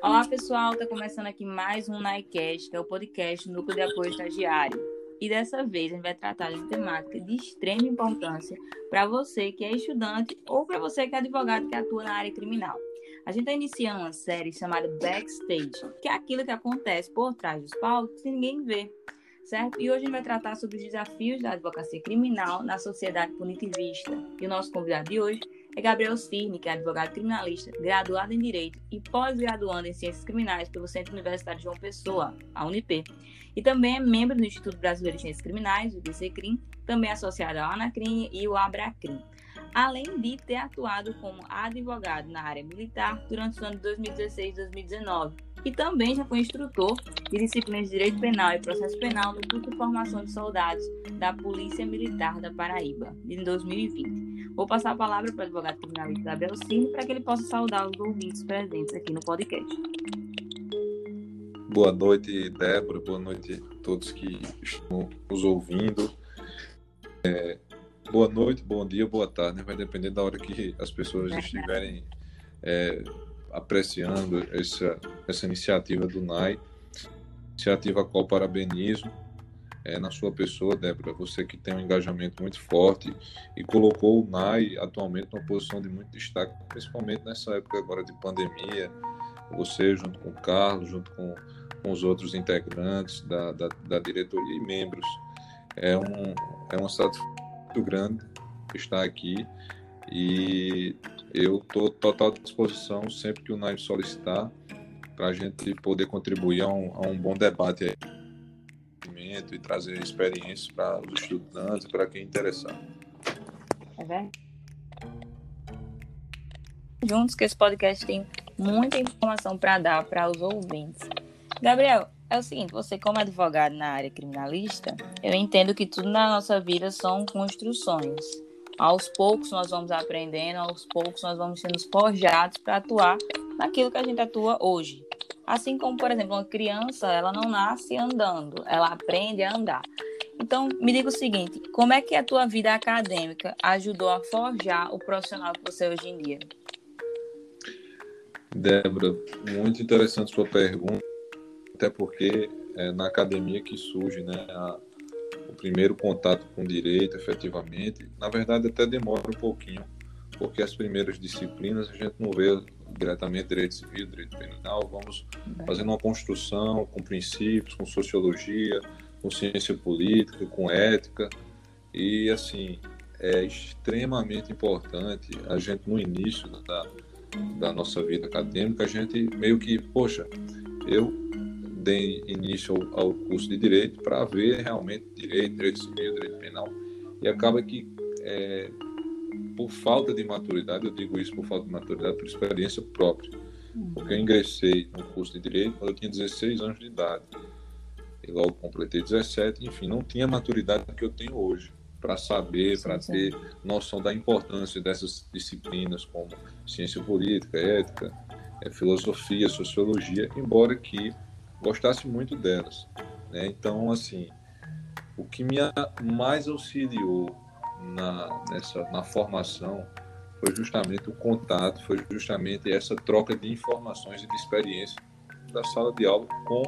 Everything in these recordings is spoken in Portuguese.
Olá, pessoal. Está começando aqui mais um NICast, que é o podcast Núcleo de Apoio Estagiário. E dessa vez a gente vai tratar de temática de extrema importância para você que é estudante ou para você que é advogado que atua na área criminal. A gente está iniciando uma série chamada Backstage, que é aquilo que acontece por trás dos palcos que ninguém vê, certo? E hoje a gente vai tratar sobre os desafios da advocacia criminal na sociedade punitivista. E o nosso convidado de hoje é Gabriel Cirne, que é advogado criminalista, graduado em Direito e pós-graduando em Ciências Criminais pelo Centro Universitário João Pessoa, a Unip. E também é membro do Instituto Brasileiro de Ciências Criminais, o IBCCRIM, também associado ao ANACRIM e o ABRACRIM. Além de ter atuado como advogado na área militar durante os anos 2016 e 2019, e também já foi instrutor de disciplinas de Direito Penal e Processo Penal no curso de formação de soldados da Polícia Militar da Paraíba, em 2020. Vou passar a palavra para o advogado criminalista Cine para que ele possa saudar os ouvintes presentes aqui no podcast. Boa noite, Débora. Boa noite a todos que estão nos ouvindo. É, boa noite, bom dia, boa tarde. Né? Vai depender da hora que as pessoas estiverem é, apreciando essa, essa iniciativa do NAI, iniciativa a qual parabenizo é, na sua pessoa, Débora, você que tem um engajamento muito forte e colocou o NAI atualmente numa posição de muito destaque, principalmente nessa época agora de pandemia, você junto com o Carlos, junto com, com os outros integrantes da, da, da diretoria e membros. É, um, é uma satisfação muito grande estar aqui e eu estou total disposição sempre que o NAI solicitar para a gente poder contribuir a um, a um bom debate aí conhecimento e trazer experiências para os estudantes, para quem interessar. É verdade. Juntos que esse podcast tem muita informação para dar para os ouvintes. Gabriel, é o seguinte, você como advogado na área criminalista, eu entendo que tudo na nossa vida são construções. Aos poucos nós vamos aprendendo, aos poucos nós vamos sendo forjados para atuar naquilo que a gente atua hoje. Assim como, por exemplo, uma criança, ela não nasce andando, ela aprende a andar. Então, me diga o seguinte, como é que a tua vida acadêmica ajudou a forjar o profissional que você é hoje em dia? Débora, muito interessante sua pergunta, até porque é na academia que surge né, a, o primeiro contato com o direito, efetivamente. Na verdade, até demora um pouquinho, porque as primeiras disciplinas a gente não vê diretamente direito civil, direito penal, vamos fazendo uma construção com princípios, com sociologia, com ciência política, com ética. E, assim, é extremamente importante a gente, no início da, da nossa vida acadêmica, a gente meio que, poxa, eu dei início ao, ao curso de direito para ver realmente direito, direito civil, direito penal. E acaba que é, por falta de maturidade, eu digo isso por falta de maturidade, por experiência própria. Porque eu ingressei no curso de Direito quando eu tinha 16 anos de idade. E logo completei 17, enfim, não tinha a maturidade que eu tenho hoje para saber, para ter noção da importância dessas disciplinas como ciência política, ética, é, filosofia, sociologia, embora que gostasse muito delas. Né? Então, assim, o que me mais auxiliou na, nessa, na formação foi justamente o contato, foi justamente essa troca de informações e de experiência da sala de aula com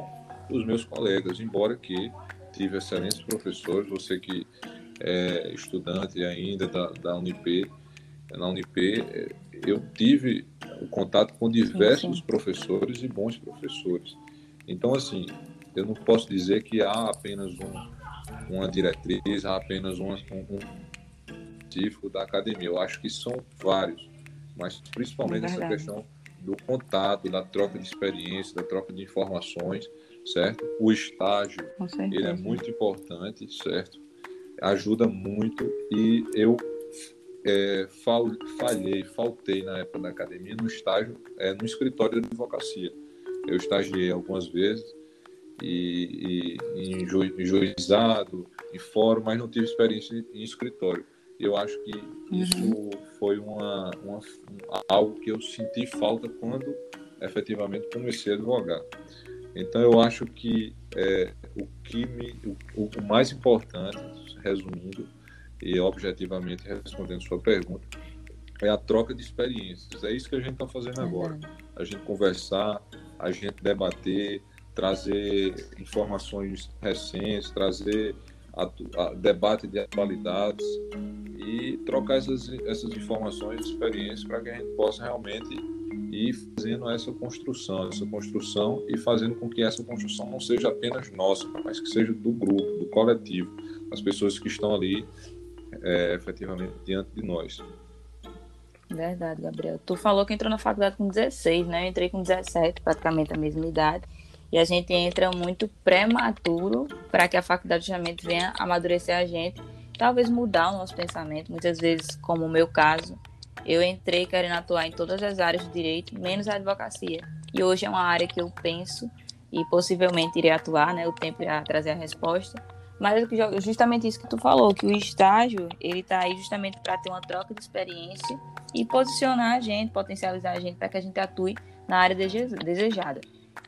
os meus colegas, embora que tive excelentes professores, você que é estudante ainda da, da Unip, na Unip, é, eu tive o contato com diversos sim, sim. professores e bons professores. Então, assim, eu não posso dizer que há apenas um, uma diretriz, há apenas um, um, científico da academia. Eu acho que são vários, mas principalmente é essa questão do contato, da troca de experiência, da troca de informações, certo? O estágio, ele é muito importante, certo? Ajuda muito e eu é, falhei, faltei na época da academia no estágio, é, no escritório de advocacia. Eu estagiei algumas vezes e, e em, ju, em juizado, em fórum, mas não tive experiência em escritório eu acho que isso uhum. foi uma, uma, algo que eu senti falta quando efetivamente comecei a advogar. Então eu acho que é, o que me, o, o, mais importante, resumindo e objetivamente respondendo sua pergunta, é a troca de experiências. É isso que a gente está fazendo agora. A gente conversar, a gente debater, trazer informações recentes, trazer debate de atualidades e trocar essas, essas informações, experiências para que a gente possa realmente ir fazendo essa construção, essa construção e fazendo com que essa construção não seja apenas nossa, mas que seja do grupo, do coletivo, as pessoas que estão ali é, efetivamente diante de nós. Verdade, Gabriel. Tu falou que entrou na faculdade com 16, né? Eu entrei com 17, praticamente a mesma idade. E a gente entra muito prematuro para que a faculdade justamente venha amadurecer a gente, talvez mudar o nosso pensamento. Muitas vezes, como o meu caso, eu entrei querendo atuar em todas as áreas do direito, menos a advocacia. E hoje é uma área que eu penso e possivelmente irei atuar, né? O tempo irá trazer a resposta. Mas é justamente isso que tu falou, que o estágio, ele está aí justamente para ter uma troca de experiência e posicionar a gente, potencializar a gente para que a gente atue na área desejada.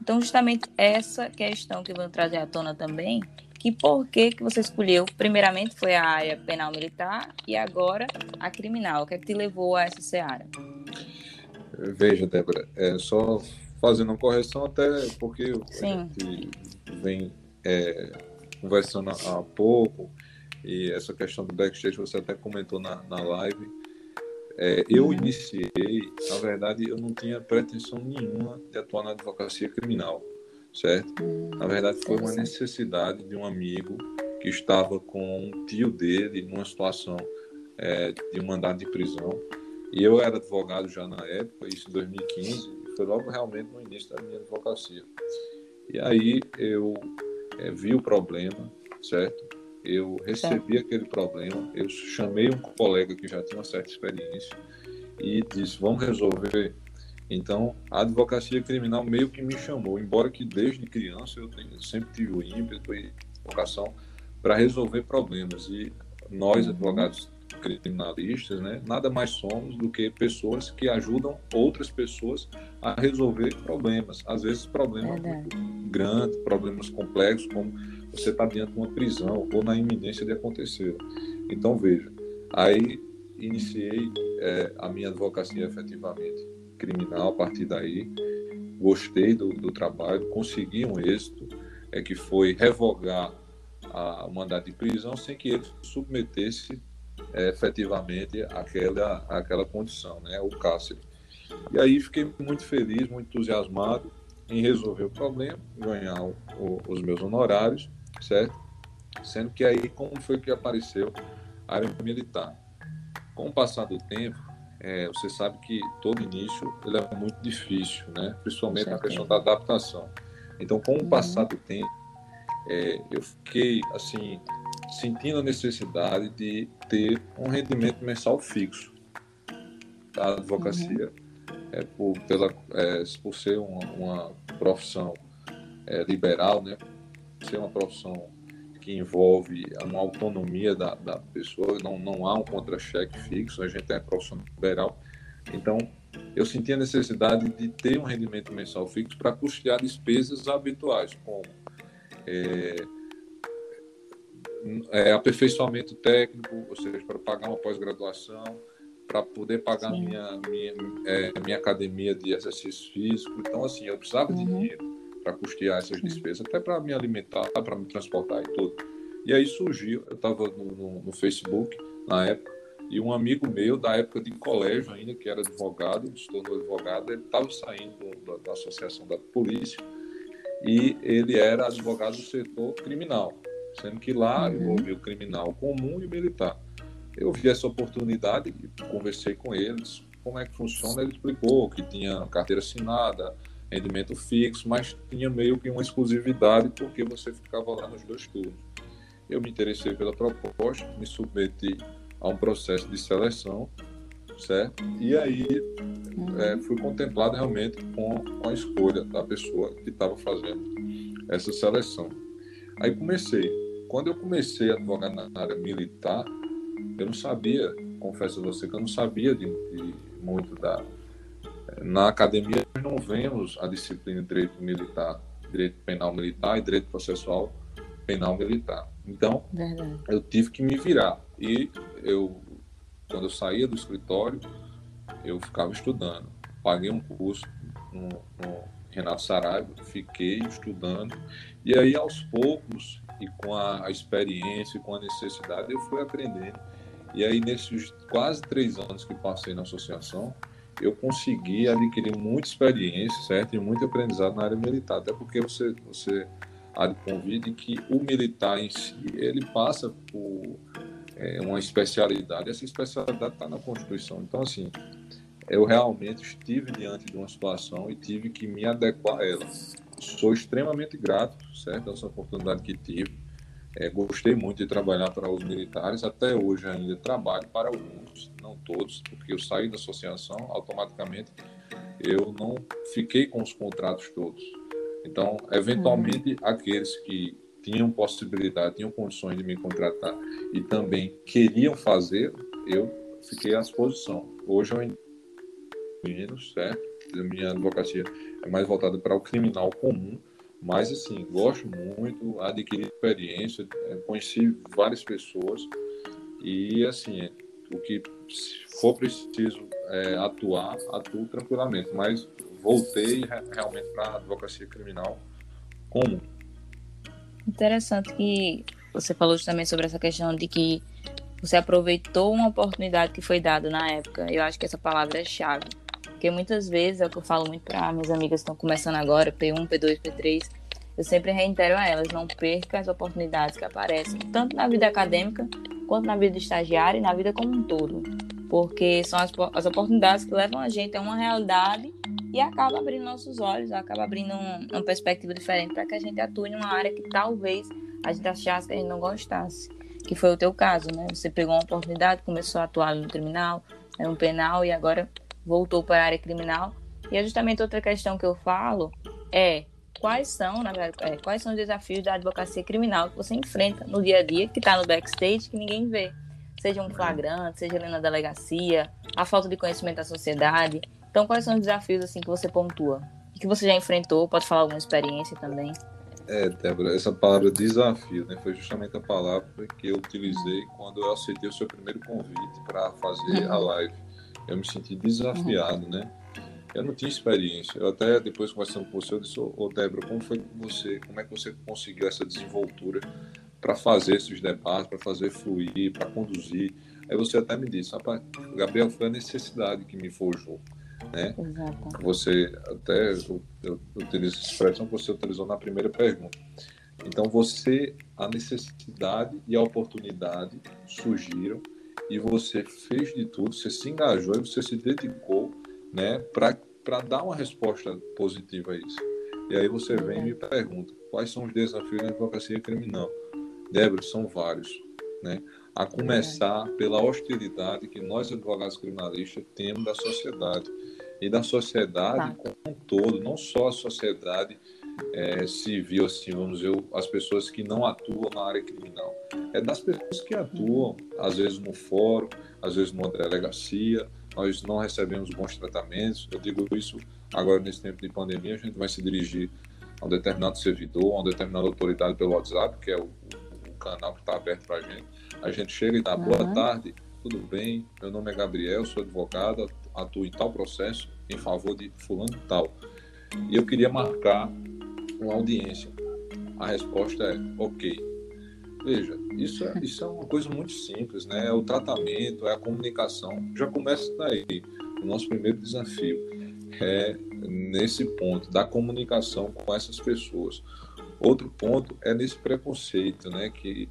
Então, justamente essa questão que eu vou trazer à tona também, que por que, que você escolheu, primeiramente foi a área penal militar e agora a criminal. O que é que te levou a essa seara? Veja, Débora, é só fazendo uma correção até porque Sim. a gente vem é, conversando há pouco e essa questão do backstage você até comentou na, na live é, eu iniciei, na verdade, eu não tinha pretensão nenhuma de atuar na advocacia criminal, certo? Na verdade, foi uma necessidade de um amigo que estava com um tio dele numa situação é, de um mandado de prisão. E eu era advogado já na época, isso em 2015, e foi logo realmente no início da minha advocacia. E aí eu é, vi o problema, certo? Eu recebi aquele problema, eu chamei um colega que já tinha uma certa experiência e disse, vamos resolver. Então, a advocacia criminal meio que me chamou, embora que desde criança eu tenha, sempre tive o ímpeto e vocação para resolver problemas. E nós, uhum. advogados criminalistas, né, nada mais somos do que pessoas que ajudam outras pessoas a resolver problemas. Às vezes problemas grandes, problemas complexos, como você está diante de uma prisão ou na iminência de acontecer. Então, veja, aí iniciei é, a minha advocacia efetivamente criminal a partir daí, gostei do, do trabalho, consegui um êxito, é que foi revogar a, o mandato de prisão sem que ele submetesse é, efetivamente aquela, aquela condição, né, o cárcere. E aí fiquei muito feliz, muito entusiasmado em resolver o problema, ganhar o, o, os meus honorários certo? Sendo que aí, como foi que apareceu a área militar? Com o passar do tempo, é, você sabe que todo início ele é muito difícil, né? Principalmente na questão da adaptação. Então, com o uhum. passar do tempo, é, eu fiquei, assim, sentindo a necessidade de ter um rendimento mensal fixo da advocacia, uhum. é, por, pela, é, por ser uma, uma profissão é, liberal, né? Ser uma profissão que envolve uma autonomia da, da pessoa, não, não há um contra-cheque fixo, a gente é profissional liberal. Então, eu senti a necessidade de ter um rendimento mensal fixo para custear despesas habituais, como é, é, aperfeiçoamento técnico, ou seja, para pagar uma pós-graduação, para poder pagar minha, minha, é, minha academia de exercício físico. Então, assim, eu precisava uhum. de dinheiro para custear essas despesas, até para me alimentar, para me transportar e tudo. E aí surgiu, eu estava no, no, no, Facebook na época, e um amigo meu, da época de colégio ainda, que era advogado, se tornou advogado, ele estava saindo da, da Associação da Polícia, e ele era advogado do setor criminal, sendo que lá uhum. envolvia o criminal comum e militar. Eu vi essa oportunidade conversei com eles, como é que funciona, ele explicou que tinha carteira assinada, rendimento fixo, mas tinha meio que uma exclusividade porque você ficava lá nos dois turnos. Eu me interessei pela proposta, me submeti a um processo de seleção, certo? E aí é, fui contemplado realmente com, a escolha da pessoa que estava fazendo essa seleção. Aí comecei. Quando eu comecei a advogar na área militar, eu não sabia, confesso a você que eu não sabia de, de muito da, na academia, nós não vemos a disciplina de direito militar, direito penal militar e direito processual penal militar. Então, Verdade. eu tive que me virar. E eu, quando eu saía do escritório, eu ficava estudando. Paguei um curso no, no, Renato Saraiva, fiquei estudando, e aí aos poucos, e com a, a experiência, com a necessidade, eu fui aprendendo. E aí, nesses quase três anos que passei na associação, eu consegui adquirir muita experiência, certo? E muito aprendizado na área militar. Até porque você, você há de convite que o militar em si, ele passa por é, uma especialidade. Essa especialidade está na Constituição. Então, assim, eu realmente estive diante de uma situação e tive que me adequar a ela. Sou extremamente grato, certo? Essa oportunidade que tive. É, gostei muito de trabalhar para os militares. Até hoje ainda trabalho para alguns, não todos, porque eu saí da associação, automaticamente eu não fiquei com os contratos todos. Então, eventualmente, uhum. aqueles que tinham possibilidade, tinham condições de me contratar e também queriam fazer, eu fiquei à disposição. Hoje eu menos, certo? A minha advocacia é mais voltada para o criminal comum, mas assim, gosto muito, adquiri experiência, é, conheci várias pessoas e assim, o que for preciso é, atuar, atuo tranquilamente, mas voltei realmente para a advocacia criminal comum. Interessante que você falou também sobre essa questão de que você aproveitou uma oportunidade que foi dada na época. Eu acho que essa palavra é chave. Porque muitas vezes, é o que eu falo muito para minhas amigas que estão começando agora, P1, P2, P3, eu sempre reitero a elas, não perca as oportunidades que aparecem, tanto na vida acadêmica, quanto na vida de estagiário e na vida como um todo. Porque são as, as oportunidades que levam a gente a uma realidade e acaba abrindo nossos olhos, acaba abrindo um, uma perspectiva diferente para que a gente atue em uma área que talvez a gente achasse que a gente não gostasse. Que foi o teu caso, né? Você pegou uma oportunidade, começou a atuar no criminal, no penal e agora voltou para a área criminal. E é justamente outra questão que eu falo é quais são, na verdade, é, quais são os desafios da advocacia criminal que você enfrenta no dia a dia, que está no backstage, que ninguém vê. Seja um flagrante, seja ali na delegacia, a falta de conhecimento da sociedade. Então, quais são os desafios assim que você pontua? E que você já enfrentou? Pode falar alguma experiência também? É, Débora, essa palavra desafio, né, foi justamente a palavra que eu utilizei quando eu aceitei o seu primeiro convite para fazer a live eu me senti desafiado, uhum. né? Eu não tinha experiência. Eu até depois conversando com você, eu disse, ô Débora, como foi com você? Como é que você conseguiu essa desenvoltura para fazer esses debates, para fazer fluir, para conduzir? Aí você até me disse, rapaz, Gabriel, foi a necessidade que me forjou. Né? Exato. Você até eu, eu utilizo essa expressão que você utilizou na primeira pergunta. Então você a necessidade e a oportunidade surgiram e você fez de tudo, você se engajou e você se dedicou né, para dar uma resposta positiva a isso. E aí você vem e me pergunta, quais são os desafios da advocacia criminal? Débora, são vários. Né? A começar pela hostilidade que nós, advogados criminalistas, temos da sociedade. E da sociedade tá. como um todo, não só a sociedade é, civil, assim, vamos dizer, as pessoas que não atuam na área criminal. É das pessoas que atuam, às vezes no fórum, às vezes numa delegacia, nós não recebemos bons tratamentos. Eu digo isso agora nesse tempo de pandemia, a gente vai se dirigir a um determinado servidor, a uma determinada autoridade pelo WhatsApp, que é o, o canal que está aberto para a gente. A gente chega e dá uhum. boa tarde, tudo bem, meu nome é Gabriel, sou advogado, atuo em tal processo em favor de fulano tal. E eu queria marcar uma audiência? A resposta é ok. Veja, isso é, isso é uma coisa muito simples, né? É o tratamento, é a comunicação. Já começa daí. O nosso primeiro desafio é nesse ponto da comunicação com essas pessoas. Outro ponto é nesse preconceito, né? Que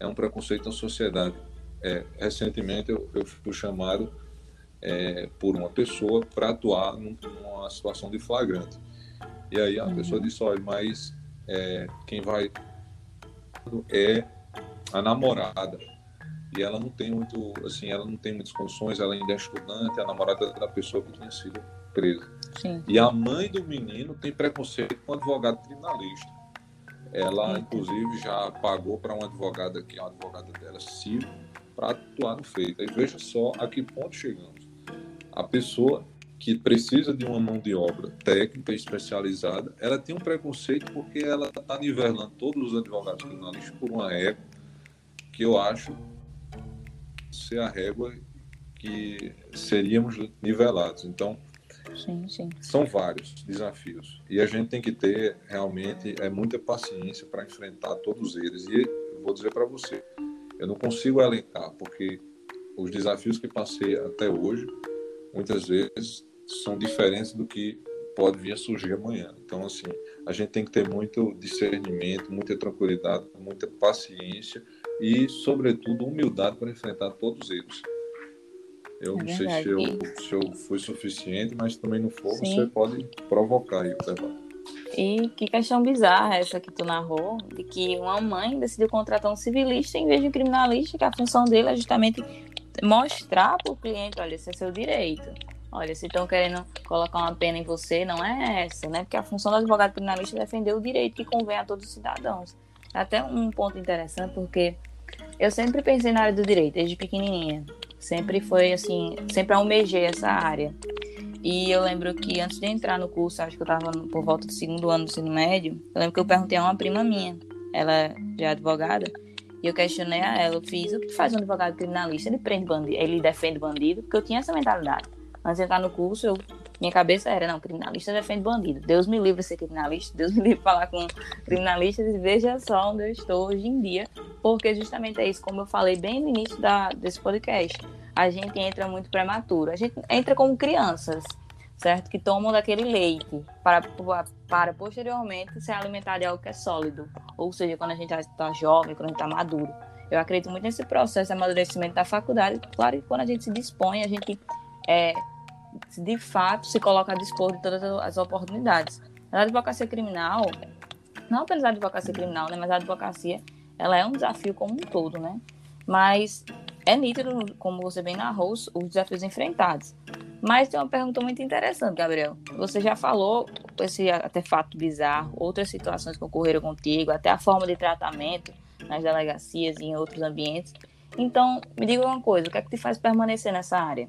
é um preconceito na sociedade. É, recentemente eu, eu fui chamado é, por uma pessoa para atuar numa situação de flagrante. E aí a uhum. pessoa disse, olha, mas é, quem vai é a namorada. E ela não tem muito, assim, ela não tem muitas condições, ela ainda é estudante, é a namorada da pessoa que tinha sido presa. Sim. E a mãe do menino tem preconceito com o advogado criminalista. Ela, inclusive, já pagou para uma advogada que é uma advogada dela, Ciro, para atuar no feito. E veja só a que ponto chegamos. A pessoa que precisa de uma mão de obra técnica especializada, ela tem um preconceito porque ela está nivelando todos os advogados criminalistas por uma régua que eu acho ser a régua que seríamos nivelados. Então, Sim, sim. São vários desafios. E a gente tem que ter realmente é, muita paciência para enfrentar todos eles. E vou dizer para você, eu não consigo elencar, porque os desafios que passei até hoje, muitas vezes, são diferentes do que pode vir a surgir amanhã. Então, assim, a gente tem que ter muito discernimento, muita tranquilidade, muita paciência e, sobretudo, humildade para enfrentar todos eles. Eu é não sei se eu, se eu fui suficiente, mas também não for, Sim. você pode provocar aí o debate. E que questão bizarra essa que tu narrou, de que uma mãe decidiu contratar um civilista em vez de um criminalista, que a função dele é justamente mostrar para o cliente, olha, esse é seu direito. Olha, se estão querendo colocar uma pena em você, não é essa, né? Porque a função do advogado criminalista é defender o direito que convém a todos os cidadãos. Até um ponto interessante, porque eu sempre pensei na área do direito, desde pequenininha. Sempre foi assim, sempre almejei essa área. E eu lembro que antes de entrar no curso, acho que eu estava por volta do segundo ano do ensino médio, eu lembro que eu perguntei a uma prima minha, ela já é advogada, e eu questionei a ela, eu fiz, o que faz um advogado criminalista? Ele prende bandido, ele defende bandido, porque eu tinha essa mentalidade. Antes de entrar no curso, eu, minha cabeça era, não, criminalista defende bandido. Deus me livre de ser criminalista, Deus me livre de falar com criminalistas e veja só onde eu estou hoje em dia, porque justamente é isso, como eu falei bem no início da, desse podcast. A gente entra muito prematuro, a gente entra como crianças, certo? Que tomam daquele leite para, para posteriormente ser alimentado de algo que é sólido. Ou seja, quando a gente está jovem, quando a gente está maduro. Eu acredito muito nesse processo de amadurecimento da faculdade. Claro que quando a gente se dispõe, a gente é, de fato se coloca a dispor de todas as oportunidades. A advocacia criminal, não apenas a advocacia criminal, né, mas a advocacia, ela é um desafio como um todo, né? Mas é nítido, como você bem narrou, os, os desafios enfrentados. Mas tem uma pergunta muito interessante, Gabriel. Você já falou esse artefato bizarro, outras situações que ocorreram contigo, até a forma de tratamento nas delegacias e em outros ambientes. Então, me diga uma coisa, o que é que te faz permanecer nessa área?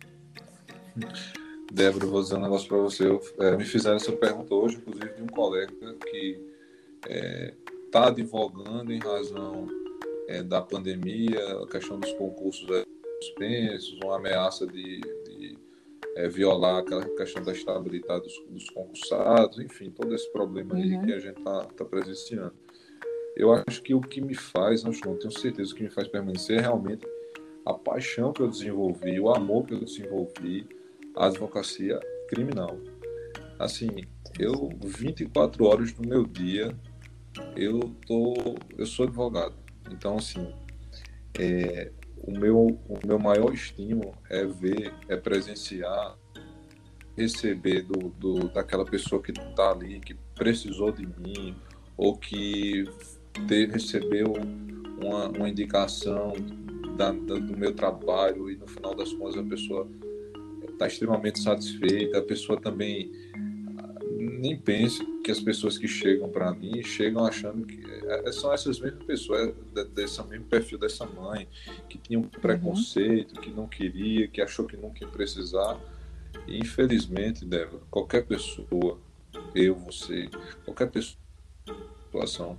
Débora, vou dizer um negócio para você. Eu, é, me fizeram essa pergunta hoje, inclusive, de um colega que está é, tá advogando em razão é, da pandemia, a questão dos concursos suspensos, uma ameaça de, de é, violar aquela questão da estabilidade dos, dos, concursados, enfim, todo esse problema aí uhum. que a gente está tá presenciando. Eu acho que o que me faz, acho não tenho certeza, o que me faz permanecer é realmente a paixão que eu desenvolvi, o amor que eu desenvolvi, a advocacia criminal. Assim, eu 24 horas do meu dia eu tô eu sou advogado. Então assim, é, o meu o meu maior estímulo é ver, é presenciar, receber do, do daquela pessoa que está ali, que precisou de mim ou que ter, recebeu uma, uma indicação da, da, do meu trabalho e no final das contas a pessoa está extremamente satisfeita, a pessoa também ah, nem pense que as pessoas que chegam para mim chegam achando que é, são essas mesmas pessoas, é, desse mesmo perfil dessa mãe, que tinha um preconceito, que não queria, que achou que nunca ia precisar. E, infelizmente, Débora, qualquer pessoa, eu, você, qualquer pessoa, situação,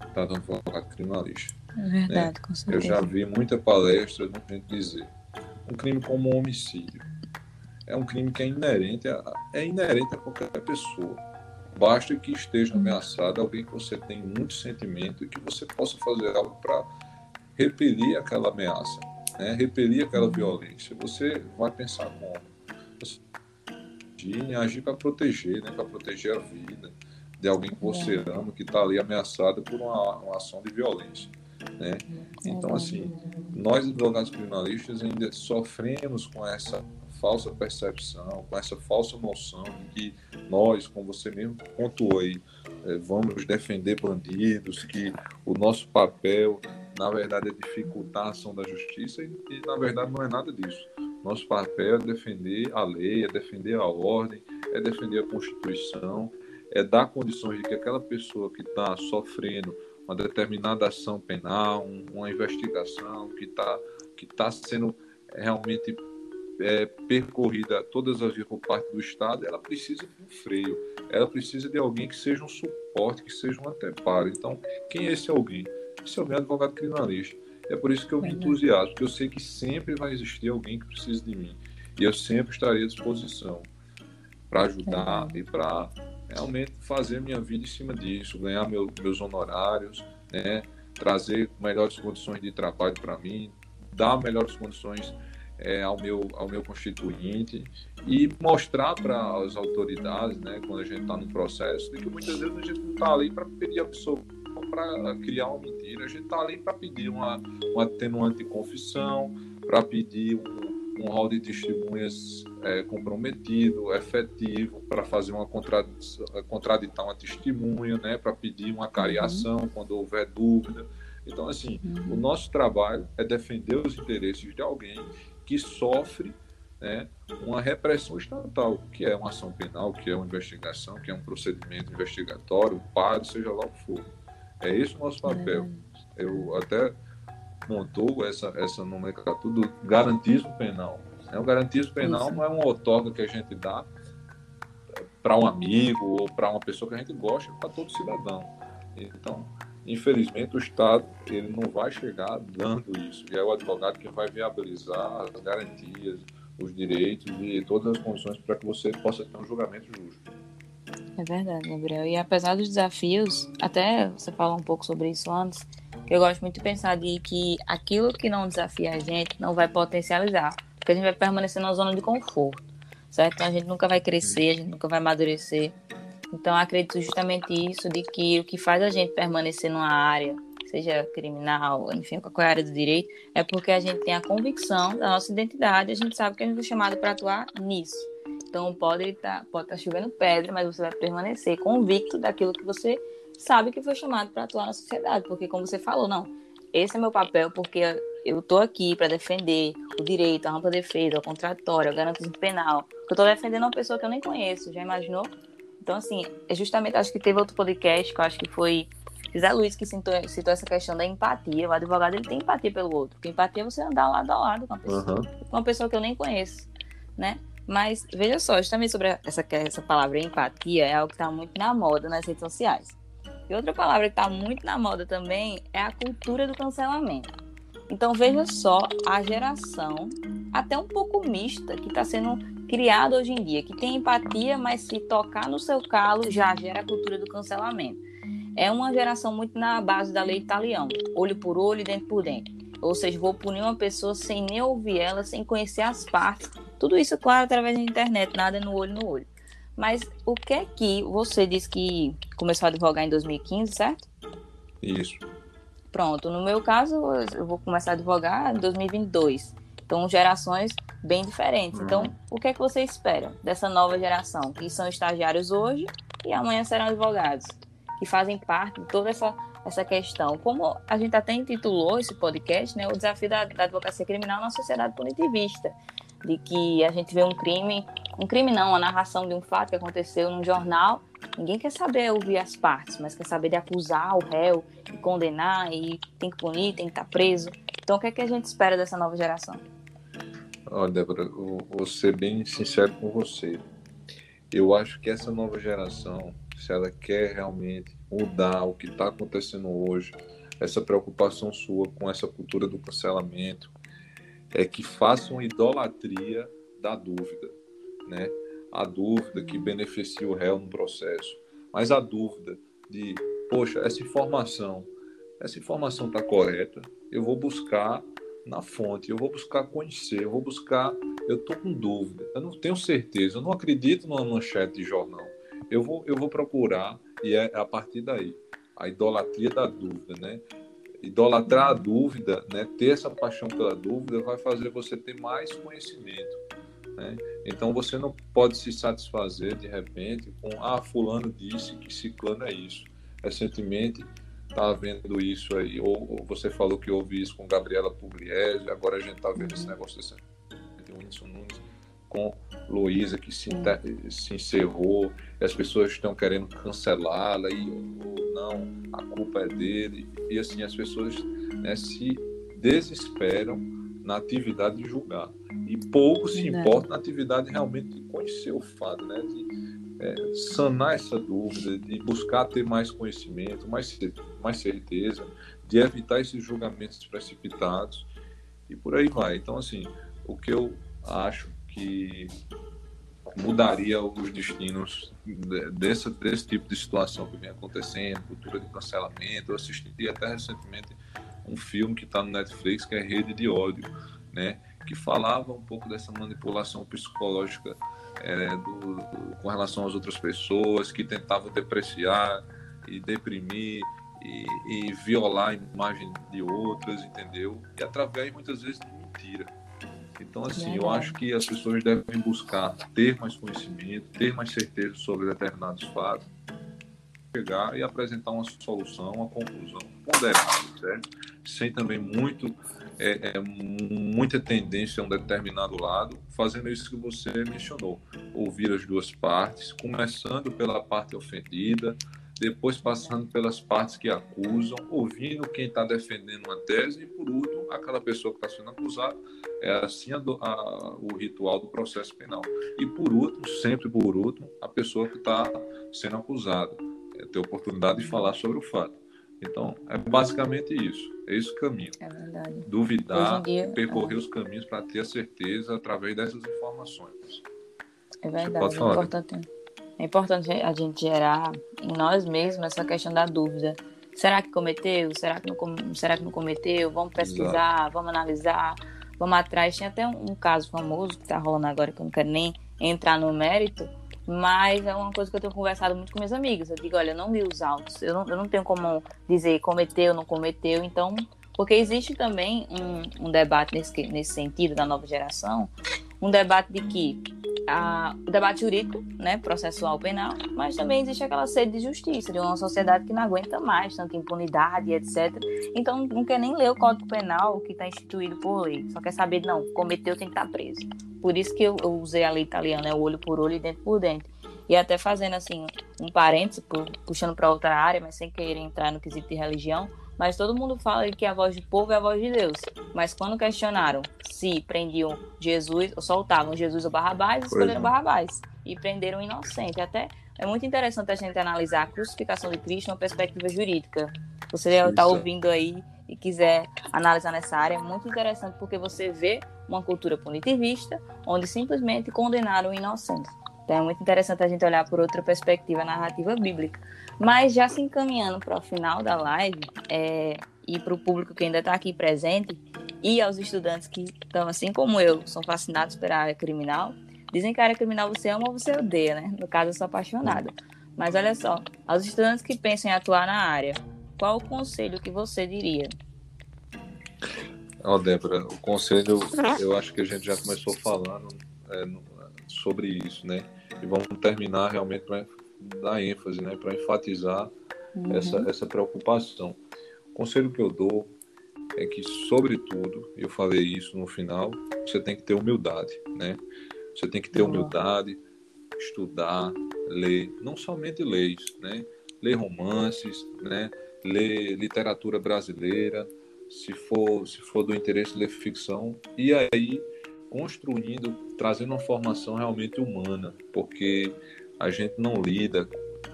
está dando advogado criminalista. É verdade, né? com certeza. Eu já vi muita palestra de gente dizer um crime como um homicídio. É um crime que é inerente a, é inerente a qualquer pessoa. Basta que esteja ameaçado alguém que você tem muito sentimento e que você possa fazer algo para repelir aquela ameaça, né? repelir aquela violência. Você vai pensar como? Você agir para proteger, né? para proteger a vida de alguém que você é. ama, que está ali ameaçado por uma, uma ação de violência. Né? Então, assim, nós advogados criminalistas ainda sofremos com essa falsa percepção, com essa falsa noção de que nós, como você mesmo pontuou aí, é, vamos defender bandidos, que o nosso papel, na verdade, é dificultar a ação da justiça e, e na verdade, não é nada disso. Nosso papel é defender a lei, é defender a ordem, é defender a Constituição, é dar condições de que aquela pessoa que está sofrendo uma determinada ação penal, uma investigação que está que tá sendo realmente é, percorrida todas as vias por parte do Estado, ela precisa de um freio, ela precisa de alguém que seja um suporte, que seja um anteparo. Então, quem é esse alguém? Esse alguém é advogado criminalista. É por isso que eu me entusiasmo, porque eu sei que sempre vai existir alguém que precise de mim. E eu sempre estarei à disposição. para ajudar e para realmente fazer minha vida em cima disso, ganhar meu, meus honorários, né? trazer melhores condições de trabalho para mim, dar melhores condições é, ao, meu, ao meu constituinte e mostrar para as autoridades, né, quando a gente está no processo, de que muitas vezes a gente não está ali para pedir a pessoa para criar uma mentira, a gente está ali para pedir uma, uma atenuante confissão, para pedir um, um rol de testemunhas é, comprometido, efetivo, para fazer uma contradição, contraditar uma testemunha, né, para pedir uma cariação uhum. quando houver dúvida. Então, assim, uhum. o nosso trabalho é defender os interesses de alguém que sofre né, uma repressão estatal, que é uma ação penal, que é uma investigação, que é um procedimento investigatório, pago, seja lá o que for. É esse o nosso papel. Eu até montou essa, essa nomenclatura do garantismo penal. É, o garantismo penal Isso. não é uma outorga que a gente dá para um amigo ou para uma pessoa que a gente gosta, para todo cidadão. Então, infelizmente, o Estado ele não vai chegar dando isso. E é o advogado que vai viabilizar as garantias, os direitos e todas as condições para que você possa ter um julgamento justo. É verdade, Gabriel. E apesar dos desafios, até você falou um pouco sobre isso antes, eu gosto muito de pensar de que aquilo que não desafia a gente não vai potencializar, porque a gente vai permanecer na zona de conforto, certo? Então a gente nunca vai crescer, a gente nunca vai amadurecer. Então acredito justamente isso de que o que faz a gente permanecer numa área, seja criminal, enfim, qualquer área do direito, é porque a gente tem a convicção da nossa identidade, a gente sabe que a gente foi chamado para atuar nisso. Então pode estar tá, pode tá chovendo pedra, mas você vai permanecer convicto daquilo que você sabe que foi chamado para atuar na sociedade, porque como você falou, não, esse é meu papel porque eu estou aqui para defender o direito, a ampla defesa, o contratório, o garantismo penal. Eu estou defendendo uma pessoa que eu nem conheço, já imaginou? Então, assim, é justamente, acho que teve outro podcast que eu acho que foi José Luiz que citou, citou essa questão da empatia. O advogado ele tem empatia pelo outro. Porque empatia é você andar lado a lado com uma pessoa, uhum. com uma pessoa que eu nem conheço, né? Mas veja só, justamente sobre essa, essa palavra empatia, é algo que está muito na moda nas redes sociais. E outra palavra que está muito na moda também é a cultura do cancelamento. Então veja só a geração, até um pouco mista, que está sendo criada hoje em dia, que tem empatia, mas se tocar no seu calo já gera a cultura do cancelamento. É uma geração muito na base da lei italiana, olho por olho, dente por dente. Ou seja, vou punir uma pessoa sem nem ouvir ela, sem conhecer as partes. Tudo isso, claro, através da internet, nada no olho no olho. Mas o que é que você disse que começou a advogar em 2015, certo? Isso. Pronto, no meu caso, eu vou começar a advogar em 2022. Então, gerações bem diferentes. Então, o que é que você espera dessa nova geração, que são estagiários hoje e amanhã serão advogados, que fazem parte de toda essa essa questão. Como a gente até intitulou esse podcast, né, o desafio da, da advocacia criminal na sociedade punitivista, de que a gente vê um crime, um crime não, a narração de um fato que aconteceu num jornal, ninguém quer saber ouvir as partes, mas quer saber de acusar o réu, e condenar, e tem que punir, tem que estar preso. Então, o que é que a gente espera dessa nova geração? Olha, Débora, vou ser bem sincero com você. Eu acho que essa nova geração, se ela quer realmente mudar o que está acontecendo hoje, essa preocupação sua com essa cultura do cancelamento, é que façam idolatria da dúvida, né? A dúvida que beneficia o réu no processo, mas a dúvida de, poxa, essa informação, essa informação está correta, eu vou buscar na fonte, eu vou buscar conhecer, eu vou buscar, eu estou com dúvida, eu não tenho certeza, eu não acredito numa manchete de jornal, eu vou, eu vou procurar e é a partir daí a idolatria da dúvida, né? Idolatrar a dúvida, né? Ter essa paixão pela dúvida vai fazer você ter mais conhecimento, né? Então você não pode se satisfazer de repente com ah fulano disse que ciclano é isso. Recentemente tá vendo isso aí, ou, ou você falou que ouvi isso com Gabriela Pugliese, agora a gente tá vendo esse negócio desse Whindersson Nunes com Luísa que se, se encerrou, e as pessoas estão querendo cancelá-la e ou não, a culpa é dele. E assim, as pessoas né, se desesperam na atividade de julgar. E pouco se importa na atividade realmente de conhecer o fato, né? De é, sanar essa dúvida, de buscar ter mais conhecimento, mais, mais certeza, de evitar esses julgamentos precipitados e por aí vai. Então, assim, o que eu acho que mudaria os destinos desse, desse tipo de situação que vem acontecendo, cultura de cancelamento. Eu assisti até recentemente um filme que está no Netflix que é Rede de Ódio, né? que falava um pouco dessa manipulação psicológica é, do, do, com relação às outras pessoas, que tentavam depreciar e deprimir e, e, violar a imagem de outras, entendeu? E através muitas vezes de mentira. Então, assim, eu acho que as pessoas devem buscar ter mais conhecimento, ter mais certeza sobre determinados fatos, chegar e apresentar uma solução, uma conclusão ponderada, certo? Sem também muito é, é, muita tendência a um determinado lado, fazendo isso que você mencionou, ouvir as duas partes, começando pela parte ofendida, depois passando pelas partes que acusam, ouvindo quem está defendendo uma tese e, por último, aquela pessoa que está sendo acusada. É assim a, a, o ritual do processo penal. E, por último, sempre por último, a pessoa que está sendo acusada. É ter oportunidade de falar sobre o fato. Então, é basicamente isso. É esse o caminho. É verdade. Duvidar, dia, percorrer é. os caminhos para ter a certeza através dessas informações. É verdade. É importante, é importante a gente gerar em nós mesmos essa questão da dúvida. Será que cometeu? Será que não, será que não cometeu? Vamos pesquisar, Exato. vamos analisar, vamos atrás. Tinha até um, um caso famoso que está rolando agora, que eu não quero nem entrar no mérito, mas é uma coisa que eu tenho conversado muito com meus amigos. Eu digo, olha, eu não li os autos, eu não, eu não tenho como dizer cometeu, não cometeu. Então, porque existe também um, um debate nesse, nesse sentido da nova geração, um debate de que a, o debate jurídico, né, processual penal, mas também existe aquela sede de justiça, de uma sociedade que não aguenta mais tanta impunidade, etc. Então não quer nem ler o Código Penal que está instituído por lei, só quer saber, não, cometeu tem que estar tá preso. Por isso que eu, eu usei a lei italiana, é olho por olho e dente por dente. E até fazendo assim um parênteses, puxando para outra área, mas sem querer entrar no quesito de religião, mas todo mundo fala que a voz do povo é a voz de Deus. Mas quando questionaram se prendiam Jesus, ou soltavam Jesus ou Barrabás, escolheram Barrabás. E prenderam o inocente. Até é muito interessante a gente analisar a crucificação de Cristo uma perspectiva jurídica. Você está ouvindo aí e quiser analisar nessa área, é muito interessante porque você vê uma cultura punitivista onde simplesmente condenaram o inocente. Então é muito interessante a gente olhar por outra perspectiva narrativa bíblica. Mas já se encaminhando para o final da live, é, e para o público que ainda está aqui presente, e aos estudantes que estão, assim como eu, são fascinados pela área criminal, dizem que a área criminal você ama ou você odeia, né? No caso, eu sou apaixonada. Mas olha só, aos estudantes que pensam em atuar na área, qual o conselho que você diria? Ó, oh, Débora, o conselho, eu acho que a gente já começou falando é, sobre isso, né? E vamos terminar realmente para dar ênfase, né, para enfatizar uhum. essa, essa preocupação. O conselho que eu dou é que, sobretudo, eu falei isso no final, você tem que ter humildade, né? Você tem que ter humildade, estudar, ler, não somente leis, né? Ler romances, né? Ler literatura brasileira, se for, se for do interesse, ler ficção, e aí construindo, trazendo uma formação realmente humana, porque a gente não lida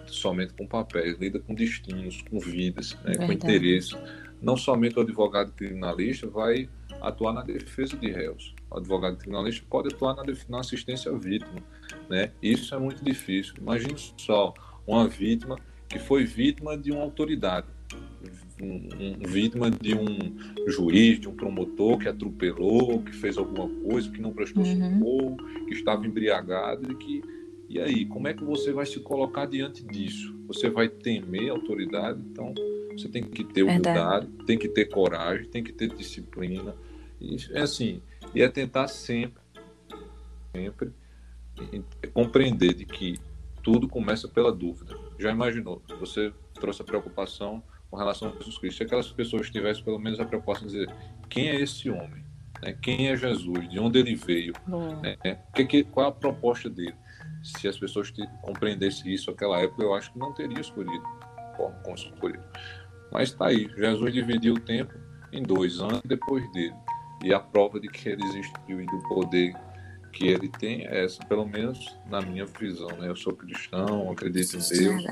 somente com papéis, lida com destinos, com vidas, né, com interesses. Não somente o advogado criminalista vai atuar na defesa de réus. O advogado criminalista pode atuar na, na assistência à vítima. Né? Isso é muito difícil. Imagine só uma vítima que foi vítima de uma autoridade, um, um, vítima de um juiz, de um promotor que atropelou, que fez alguma coisa, que não prestou uhum. socorro, que estava embriagado e que e aí, como é que você vai se colocar diante disso? Você vai temer a autoridade? Então, você tem que ter humildade, Verdade. tem que ter coragem, tem que ter disciplina. E é assim, e é tentar sempre, sempre compreender de que tudo começa pela dúvida. Já imaginou? Você trouxe a preocupação com relação a Jesus Cristo. Se aquelas pessoas tivessem pelo menos a preocupação de dizer quem é esse homem? Né? Quem é Jesus? De onde ele veio? Né? Que, que, qual a proposta dele? Se as pessoas compreendessem isso naquela época, eu acho que não teria escolhido como, como escolhido. Mas está aí, Jesus dividiu o tempo em dois anos depois dele. E a prova de que ele existiu e do poder que ele tem é essa, pelo menos na minha visão. Né? Eu sou cristão, acredito em Deus.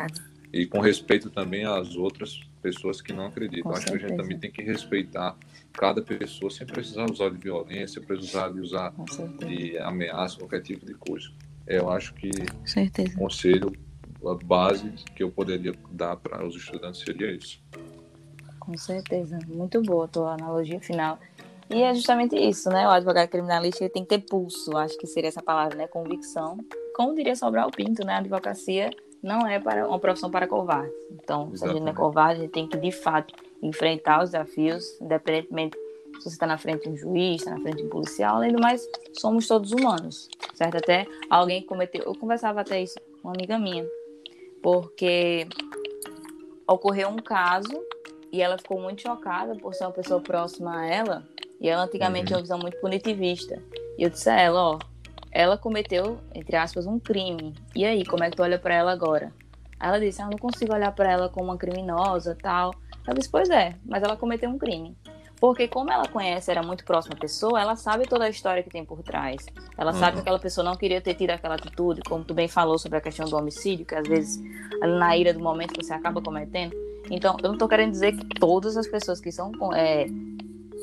E com respeito também às outras pessoas que não acreditam. Com Acho certeza. que a gente também tem que respeitar cada pessoa sem precisar usar de violência, precisar de usar de ameaça, qualquer tipo de coisa. Eu acho que Certeza. o conselho, a base que eu poderia dar para os estudantes seria isso. Com certeza. Muito boa a tua analogia final. E é justamente isso, né? O advogado criminalista ele tem que ter pulso, acho que seria essa palavra, né? Convicção. Como diria Sobral Pinto, né? A advocacia não é para uma profissão para covardes. Então, Exatamente. se a gente não é covarde, a gente tem que, de fato, enfrentar os desafios, independentemente se você está na frente de um juiz, está na frente de um policial. Além do mais, somos todos humanos, certo? Até alguém cometeu... Eu conversava até isso com uma amiga minha, porque ocorreu um caso e ela ficou muito chocada por ser uma pessoa próxima a ela. E ela antigamente uhum. tinha uma visão muito punitivista. E eu disse a ela, ó, ela cometeu, entre aspas, um crime. E aí, como é que tu olha para ela agora? Aí ela disse, ah, eu não consigo olhar para ela como uma criminosa, tal. Eu disse, pois é, mas ela cometeu um crime. Porque como ela conhece, era muito próxima pessoa, ela sabe toda a história que tem por trás. Ela uhum. sabe que aquela pessoa não queria ter tido aquela atitude, como tu bem falou sobre a questão do homicídio, que às vezes na ira do momento você acaba cometendo. Então, eu não estou querendo dizer que todas as pessoas que são, é,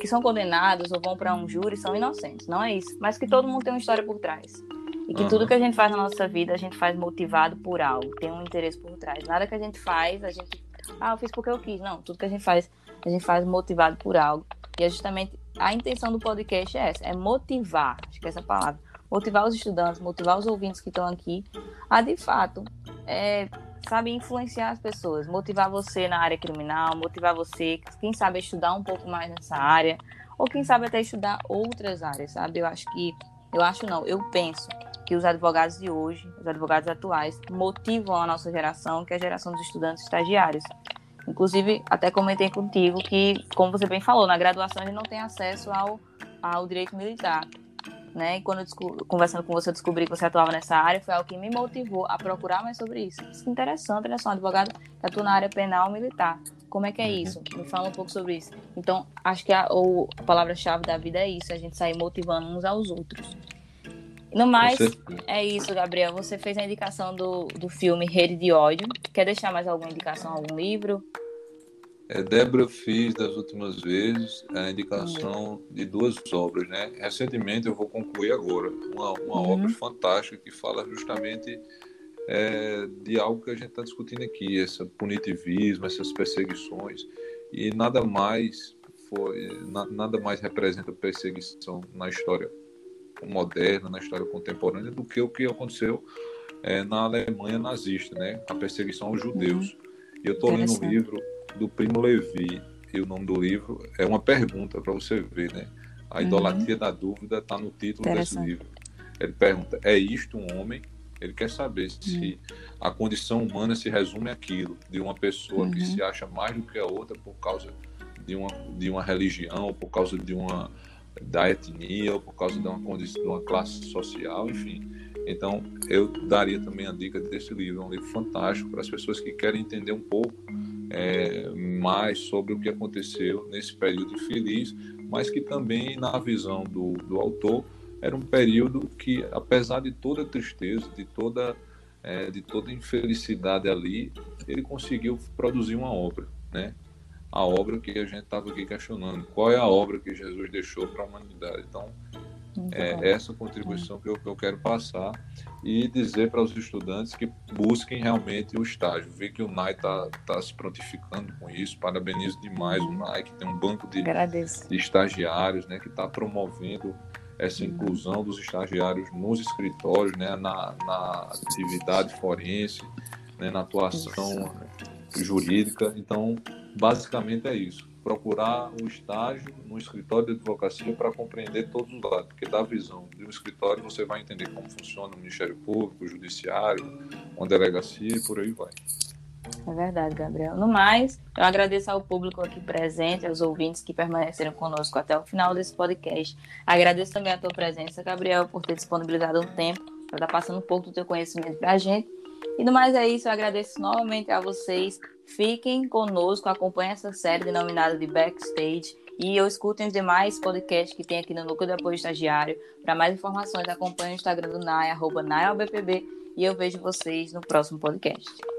que são condenadas ou vão para um júri são inocentes. Não é isso. Mas que todo mundo tem uma história por trás. E que uhum. tudo que a gente faz na nossa vida, a gente faz motivado por algo, tem um interesse por trás. Nada que a gente faz, a gente. Ah, eu fiz porque eu quis. Não, tudo que a gente faz, a gente faz motivado por algo. E é justamente a intenção do podcast é essa: é motivar. Acho que é essa palavra. Motivar os estudantes, motivar os ouvintes que estão aqui a, de fato, é, sabe, influenciar as pessoas, motivar você na área criminal, motivar você, quem sabe, estudar um pouco mais nessa área, ou quem sabe até estudar outras áreas, sabe? Eu acho que, eu acho não, eu penso que os advogados de hoje, os advogados atuais, motivam a nossa geração, que é a geração dos estudantes estagiários. Inclusive, até comentei contigo que, como você bem falou, na graduação a gente não tem acesso ao, ao direito militar né? E quando eu conversando com você, eu descobri que você atuava nessa área, foi algo que me motivou a procurar mais sobre isso. Isso é interessante, olha só, um advogado que atua na área penal militar. Como é que é uhum. isso? Me fala um pouco sobre isso. Então, acho que a, a palavra-chave da vida é isso, a gente sair motivando uns aos outros. No mais, é isso, Gabriel. Você fez a indicação do, do filme Rede de Ódio. Quer deixar mais alguma indicação, algum livro? É, Débora, eu fiz das últimas vezes a indicação de duas obras, né? Recentemente eu vou concluir agora uma, uma uhum. obra fantástica que fala justamente é, de algo que a gente está discutindo aqui, esse punitivismo, essas perseguições e nada mais foi, na, nada mais representa perseguição na história moderna, na história contemporânea do que o que aconteceu é, na Alemanha nazista, né? A perseguição aos judeus. Uhum. E eu estou lendo um livro do Primo Levi, e o nome do livro é uma pergunta para você ver, né? A uhum. idolatria uhum. da dúvida está no título desse livro. Ele pergunta: é isto um homem? Ele quer saber se uhum. a condição humana se resume àquilo, de uma pessoa uhum. que se acha mais do que a outra por causa de uma, de uma religião, por causa de uma da etnia, ou por causa de uma condição, de uma classe social, enfim. Então, eu daria também a dica desse livro. É um livro fantástico para as pessoas que querem entender um pouco é, mais sobre o que aconteceu nesse período feliz, mas que também, na visão do, do autor, era um período que, apesar de toda tristeza, de toda, é, de toda infelicidade ali, ele conseguiu produzir uma obra, né? A obra que a gente estava aqui questionando. Qual é a obra que Jesus deixou para a humanidade? Então, é essa contribuição que eu, que eu quero passar e dizer para os estudantes que busquem realmente o estágio. Ver que o NAI está tá se prontificando com isso. Parabenizo demais o NAI, que tem um banco de, de estagiários né, que está promovendo essa inclusão dos estagiários nos escritórios, né, na, na atividade forense, né, na atuação isso. jurídica. Então, basicamente é isso procurar um estágio no escritório de advocacia para compreender todos os lados, porque da visão de um escritório você vai entender como funciona o Ministério Público, o Judiciário, uma delegacia e por aí vai. É verdade, Gabriel. No mais, eu agradeço ao público aqui presente, aos ouvintes que permaneceram conosco até o final desse podcast. Agradeço também a tua presença, Gabriel, por ter disponibilizado um tempo para estar passando um pouco do teu conhecimento para a gente. E no mais é isso, eu agradeço novamente a vocês Fiquem conosco, acompanhem essa série denominada de Backstage e eu escutem os demais podcasts que tem aqui no Núcleo de Apoio Estagiário. Para mais informações, acompanhe o Instagram do NAI, arroba NAIABPB, e eu vejo vocês no próximo podcast.